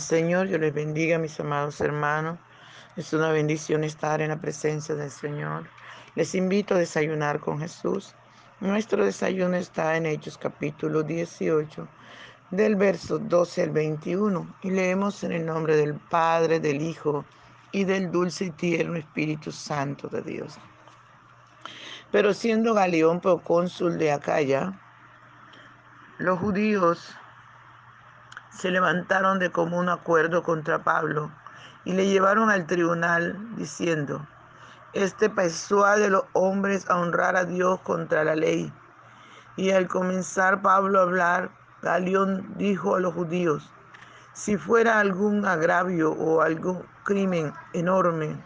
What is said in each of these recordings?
Señor. Yo les bendiga, mis amados hermanos. Es una bendición estar en la presencia del Señor. Les invito a desayunar con Jesús. Nuestro desayuno está en Hechos capítulo 18, del verso 12 al 21. Y leemos en el nombre del Padre, del Hijo y del dulce y tierno Espíritu Santo de Dios. Pero siendo Galeón procónsul de Acaya, los judíos se levantaron de común acuerdo contra Pablo y le llevaron al tribunal diciendo, este persuade a los hombres a honrar a Dios contra la ley. Y al comenzar Pablo a hablar, Galión dijo a los judíos, si fuera algún agravio o algún crimen enorme,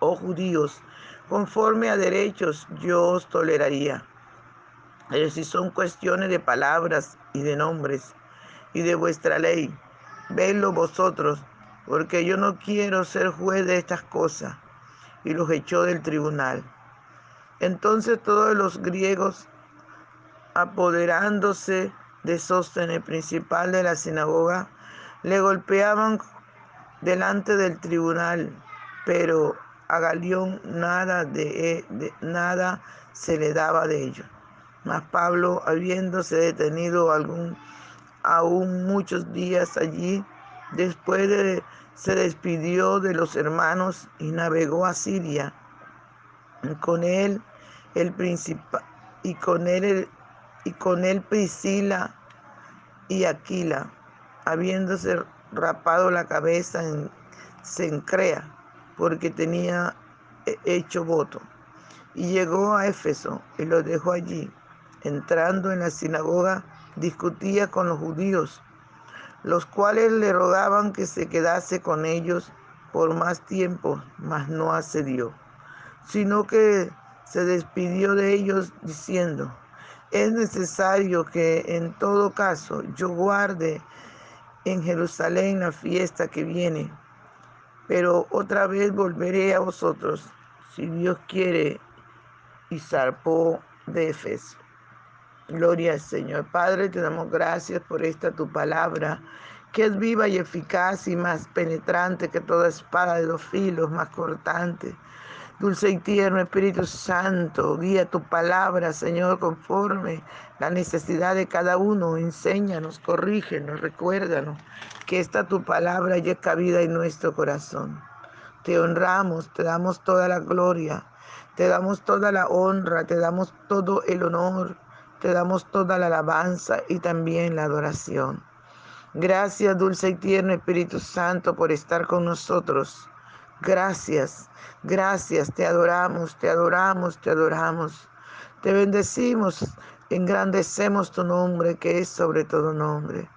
oh judíos, conforme a derechos, yo os toleraría. Pero si son cuestiones de palabras y de nombres, y de vuestra ley. Vedlo vosotros, porque yo no quiero ser juez de estas cosas. Y los echó del tribunal. Entonces todos los griegos, apoderándose de Sóstenes, principal de la sinagoga, le golpeaban delante del tribunal, pero a Galión nada de, de, nada se le daba de ello. Mas Pablo, habiéndose detenido algún aún muchos días allí. Después de, se despidió de los hermanos y navegó a Siria. con él el principal y con él y con él Priscila y Aquila, habiéndose rapado la cabeza en Sencrea, porque tenía hecho voto. Y llegó a Éfeso y lo dejó allí. Entrando en la sinagoga, discutía con los judíos, los cuales le rogaban que se quedase con ellos por más tiempo, mas no accedió, sino que se despidió de ellos diciendo, es necesario que en todo caso yo guarde en Jerusalén la fiesta que viene, pero otra vez volveré a vosotros, si Dios quiere, y zarpó de Efeso. Gloria al Señor. Padre, te damos gracias por esta tu palabra, que es viva y eficaz y más penetrante que toda espada de dos filos, más cortante. Dulce y tierno Espíritu Santo, guía tu palabra, Señor, conforme la necesidad de cada uno. Enséñanos, corrígenos, recuérdanos que esta tu palabra ya cabida en nuestro corazón. Te honramos, te damos toda la gloria, te damos toda la honra, te damos todo el honor te damos toda la alabanza y también la adoración. Gracias, dulce y tierno Espíritu Santo, por estar con nosotros. Gracias, gracias, te adoramos, te adoramos, te adoramos. Te bendecimos, engrandecemos tu nombre, que es sobre todo nombre.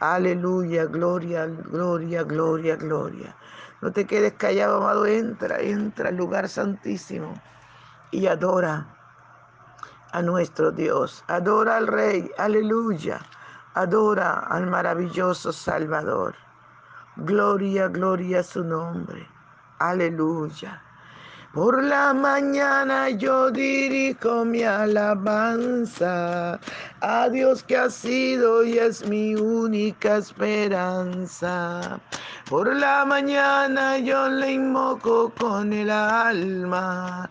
Aleluya, gloria, gloria, gloria, gloria. No te quedes callado, amado, entra, entra al lugar santísimo y adora a nuestro Dios. Adora al Rey, aleluya. Adora al maravilloso Salvador. Gloria, gloria a su nombre. Aleluya. Por la mañana yo dirijo mi alabanza a Dios que ha sido y es mi única esperanza. Por la mañana yo le invoco con el alma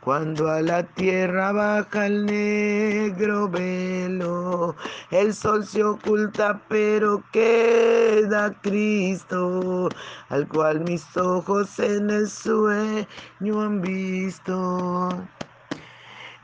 cuando a la tierra baja el negro velo. El sol se oculta, pero queda Cristo, al cual mis ojos en el sueño han visto.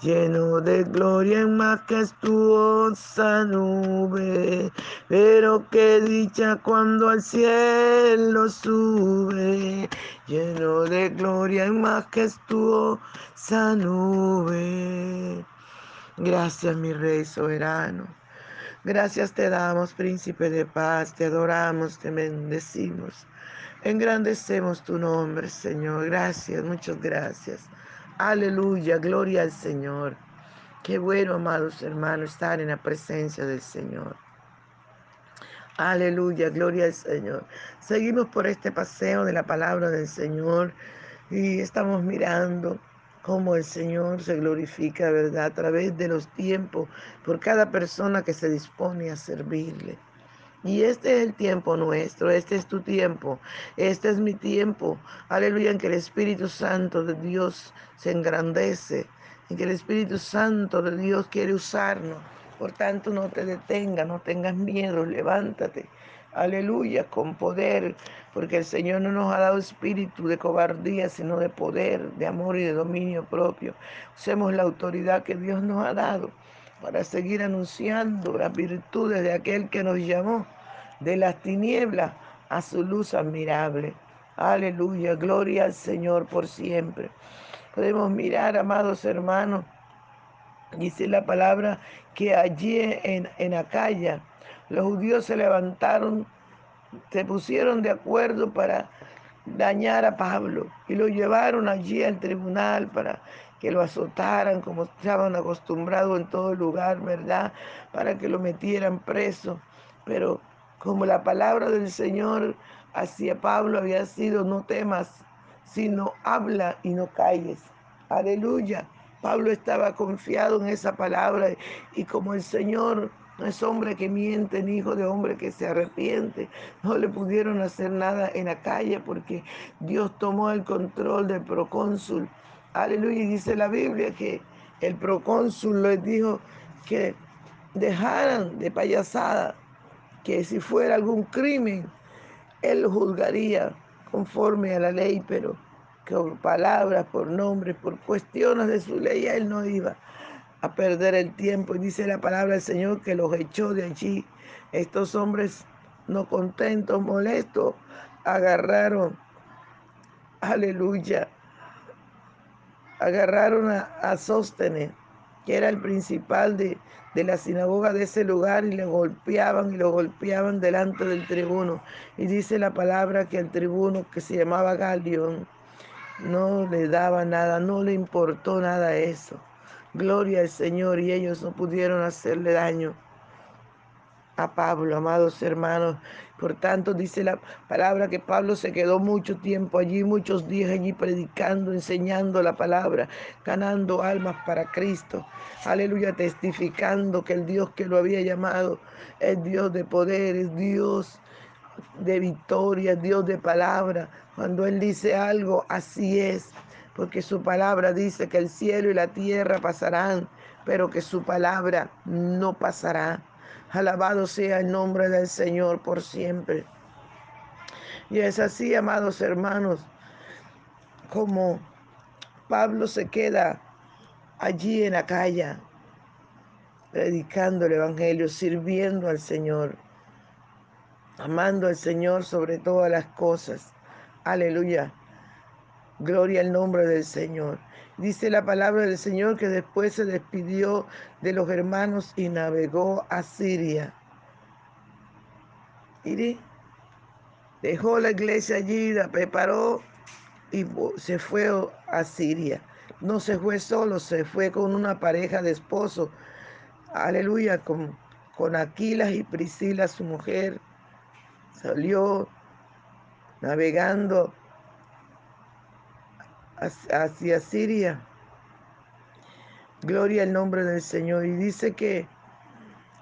lleno de gloria en majestuosa nube. Pero qué dicha cuando al cielo sube, lleno de gloria en majestuosa nube. Gracias, mi Rey soberano. Gracias te damos, príncipe de paz, te adoramos, te bendecimos. Engrandecemos tu nombre, Señor. Gracias, muchas gracias. Aleluya, gloria al Señor. Qué bueno, amados hermanos, estar en la presencia del Señor. Aleluya, gloria al Señor. Seguimos por este paseo de la palabra del Señor y estamos mirando cómo el Señor se glorifica, ¿verdad? A través de los tiempos, por cada persona que se dispone a servirle. Y este es el tiempo nuestro, este es tu tiempo, este es mi tiempo. Aleluya, en que el Espíritu Santo de Dios se engrandece, en que el Espíritu Santo de Dios quiere usarnos. Por tanto, no te detengas, no tengas miedo, levántate. Aleluya, con poder, porque el Señor no nos ha dado espíritu de cobardía, sino de poder, de amor y de dominio propio. Usemos la autoridad que Dios nos ha dado para seguir anunciando las virtudes de aquel que nos llamó de las tinieblas a su luz admirable. Aleluya, gloria al Señor por siempre. Podemos mirar, amados hermanos, dice la palabra que allí en, en Acaya los judíos se levantaron, se pusieron de acuerdo para dañar a Pablo y lo llevaron allí al tribunal para que lo azotaran como estaban acostumbrados en todo lugar, ¿verdad? Para que lo metieran preso. Pero como la palabra del Señor hacia Pablo había sido, no temas, sino habla y no calles. Aleluya. Pablo estaba confiado en esa palabra y como el Señor no es hombre que miente, ni hijo de hombre que se arrepiente. No le pudieron hacer nada en la calle porque Dios tomó el control del procónsul Aleluya. Y dice la Biblia que el procónsul les dijo que dejaran de payasada, que si fuera algún crimen, él juzgaría conforme a la ley, pero por palabras, por nombres, por cuestiones de su ley, él no iba a perder el tiempo. Y dice la palabra del Señor que los echó de allí. Estos hombres no contentos, molestos, agarraron, aleluya, agarraron a, Sóstenes, que era el principal de, de, la sinagoga de ese lugar, y le golpeaban y lo golpeaban delante del tribuno. Y dice la palabra que el tribuno, que se llamaba Galión, no le daba nada, no le importó nada eso. Gloria al Señor, y ellos no pudieron hacerle daño Pablo, amados hermanos. Por tanto, dice la palabra que Pablo se quedó mucho tiempo allí, muchos días allí predicando, enseñando la palabra, ganando almas para Cristo. Aleluya, testificando que el Dios que lo había llamado es Dios de poder, es Dios de victoria, Dios de palabra. Cuando Él dice algo, así es, porque su palabra dice que el cielo y la tierra pasarán, pero que su palabra no pasará. Alabado sea el nombre del Señor por siempre. Y es así, amados hermanos, como Pablo se queda allí en la calle, predicando el Evangelio, sirviendo al Señor, amando al Señor sobre todas las cosas. Aleluya. Gloria al nombre del Señor. Dice la palabra del Señor que después se despidió de los hermanos y navegó a Siria. Mire, dejó la iglesia allí, la preparó y se fue a Siria. No se fue solo, se fue con una pareja de esposos. Aleluya, con, con Aquilas y Priscila, su mujer. Salió navegando hacia Siria. Gloria al nombre del Señor. Y dice que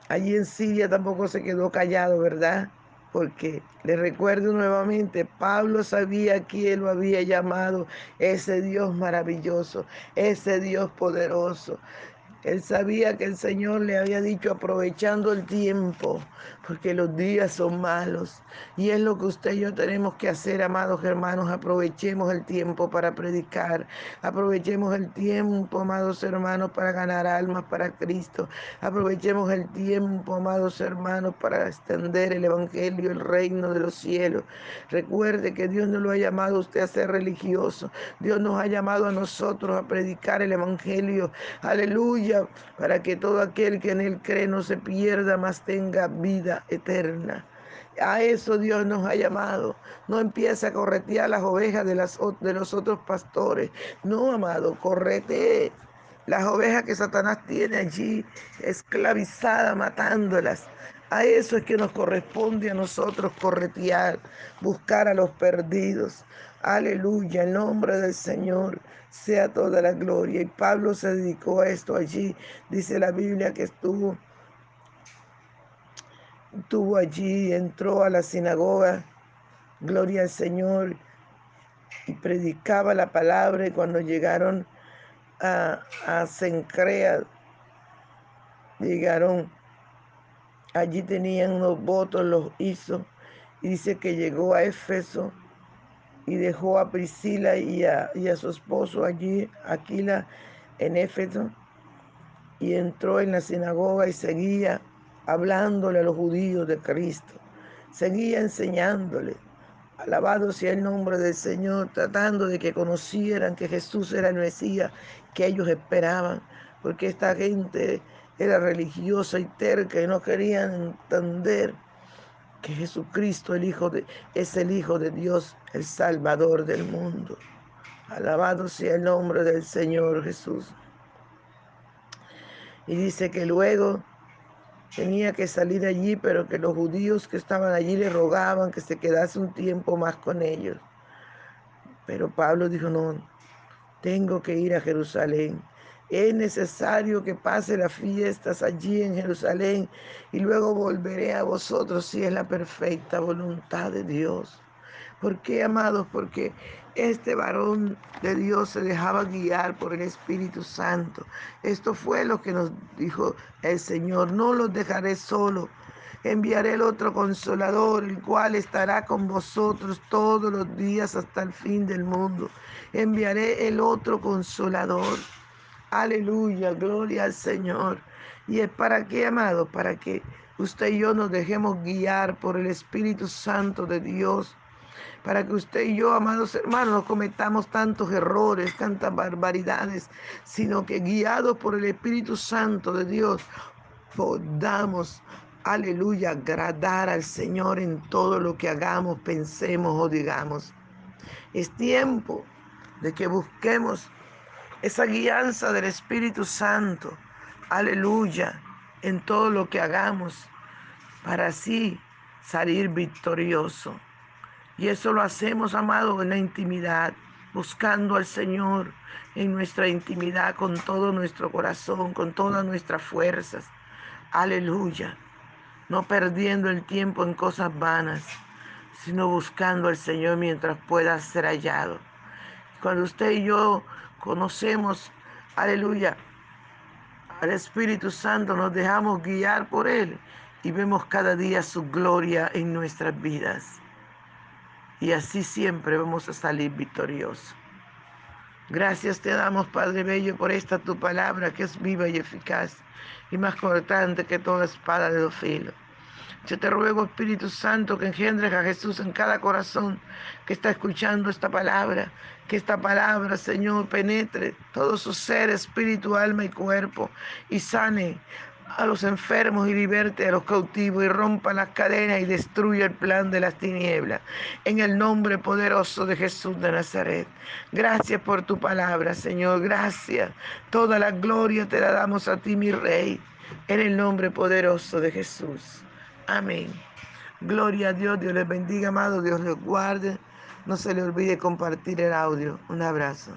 allí en Siria tampoco se quedó callado, ¿verdad? Porque le recuerdo nuevamente, Pablo sabía quién lo había llamado, ese Dios maravilloso, ese Dios poderoso, él sabía que el Señor le había dicho aprovechando el tiempo, porque los días son malos. Y es lo que usted y yo tenemos que hacer, amados hermanos. Aprovechemos el tiempo para predicar. Aprovechemos el tiempo, amados hermanos, para ganar almas para Cristo. Aprovechemos el tiempo, amados hermanos, para extender el Evangelio, el reino de los cielos. Recuerde que Dios no lo ha llamado a usted a ser religioso. Dios nos ha llamado a nosotros a predicar el Evangelio. Aleluya para que todo aquel que en él cree no se pierda, más tenga vida eterna. A eso Dios nos ha llamado. No empieza a corretear las ovejas de, de los otros pastores. No, amado, correte las ovejas que Satanás tiene allí esclavizadas, matándolas. A eso es que nos corresponde a nosotros corretear, buscar a los perdidos. Aleluya, en nombre del Señor sea toda la gloria. Y Pablo se dedicó a esto allí. Dice la Biblia que estuvo, estuvo allí, entró a la sinagoga, gloria al Señor, y predicaba la palabra. Y cuando llegaron a, a Sencrea, llegaron Allí tenían unos votos, los hizo. Y dice que llegó a Éfeso y dejó a Priscila y a, y a su esposo allí, Aquila, en Éfeso. Y entró en la sinagoga y seguía hablándole a los judíos de Cristo. Seguía enseñándole. Alabado sea el nombre del Señor, tratando de que conocieran que Jesús era el Mesías que ellos esperaban, porque esta gente era religiosa y terca y no querían entender que Jesucristo el Hijo de, es el Hijo de Dios, el Salvador del mundo. Alabado sea el nombre del Señor Jesús. Y dice que luego tenía que salir allí, pero que los judíos que estaban allí le rogaban que se quedase un tiempo más con ellos. Pero Pablo dijo, no, tengo que ir a Jerusalén es necesario que pase las fiestas allí en Jerusalén y luego volveré a vosotros si es la perfecta voluntad de Dios. ¿Por qué, amados? Porque este varón de Dios se dejaba guiar por el Espíritu Santo. Esto fue lo que nos dijo el Señor. No los dejaré solo. Enviaré el otro consolador, el cual estará con vosotros todos los días hasta el fin del mundo. Enviaré el otro consolador Aleluya, gloria al Señor. ¿Y es para qué, amado? Para que usted y yo nos dejemos guiar por el Espíritu Santo de Dios. Para que usted y yo, amados hermanos, no cometamos tantos errores, tantas barbaridades, sino que guiados por el Espíritu Santo de Dios, podamos, aleluya, agradar al Señor en todo lo que hagamos, pensemos o digamos. Es tiempo de que busquemos esa guianza del Espíritu Santo, aleluya, en todo lo que hagamos, para así salir victorioso. Y eso lo hacemos, amado, en la intimidad, buscando al Señor en nuestra intimidad con todo nuestro corazón, con todas nuestras fuerzas. Aleluya. No perdiendo el tiempo en cosas vanas, sino buscando al Señor mientras pueda ser hallado. Cuando usted y yo conocemos, aleluya, al Espíritu Santo, nos dejamos guiar por Él y vemos cada día su gloria en nuestras vidas. Y así siempre vamos a salir victoriosos. Gracias te damos, Padre Bello, por esta tu palabra que es viva y eficaz y más cortante que toda espada de dos filos. Yo te ruego, Espíritu Santo, que engendres a Jesús en cada corazón que está escuchando esta palabra. Que esta palabra, Señor, penetre todo su ser, espíritu, alma y cuerpo y sane a los enfermos y liberte a los cautivos y rompa las cadenas y destruya el plan de las tinieblas. En el nombre poderoso de Jesús de Nazaret. Gracias por tu palabra, Señor. Gracias. Toda la gloria te la damos a ti, mi Rey. En el nombre poderoso de Jesús. Amén. Gloria a Dios, Dios les bendiga, amado, Dios les guarde. No se le olvide compartir el audio. Un abrazo.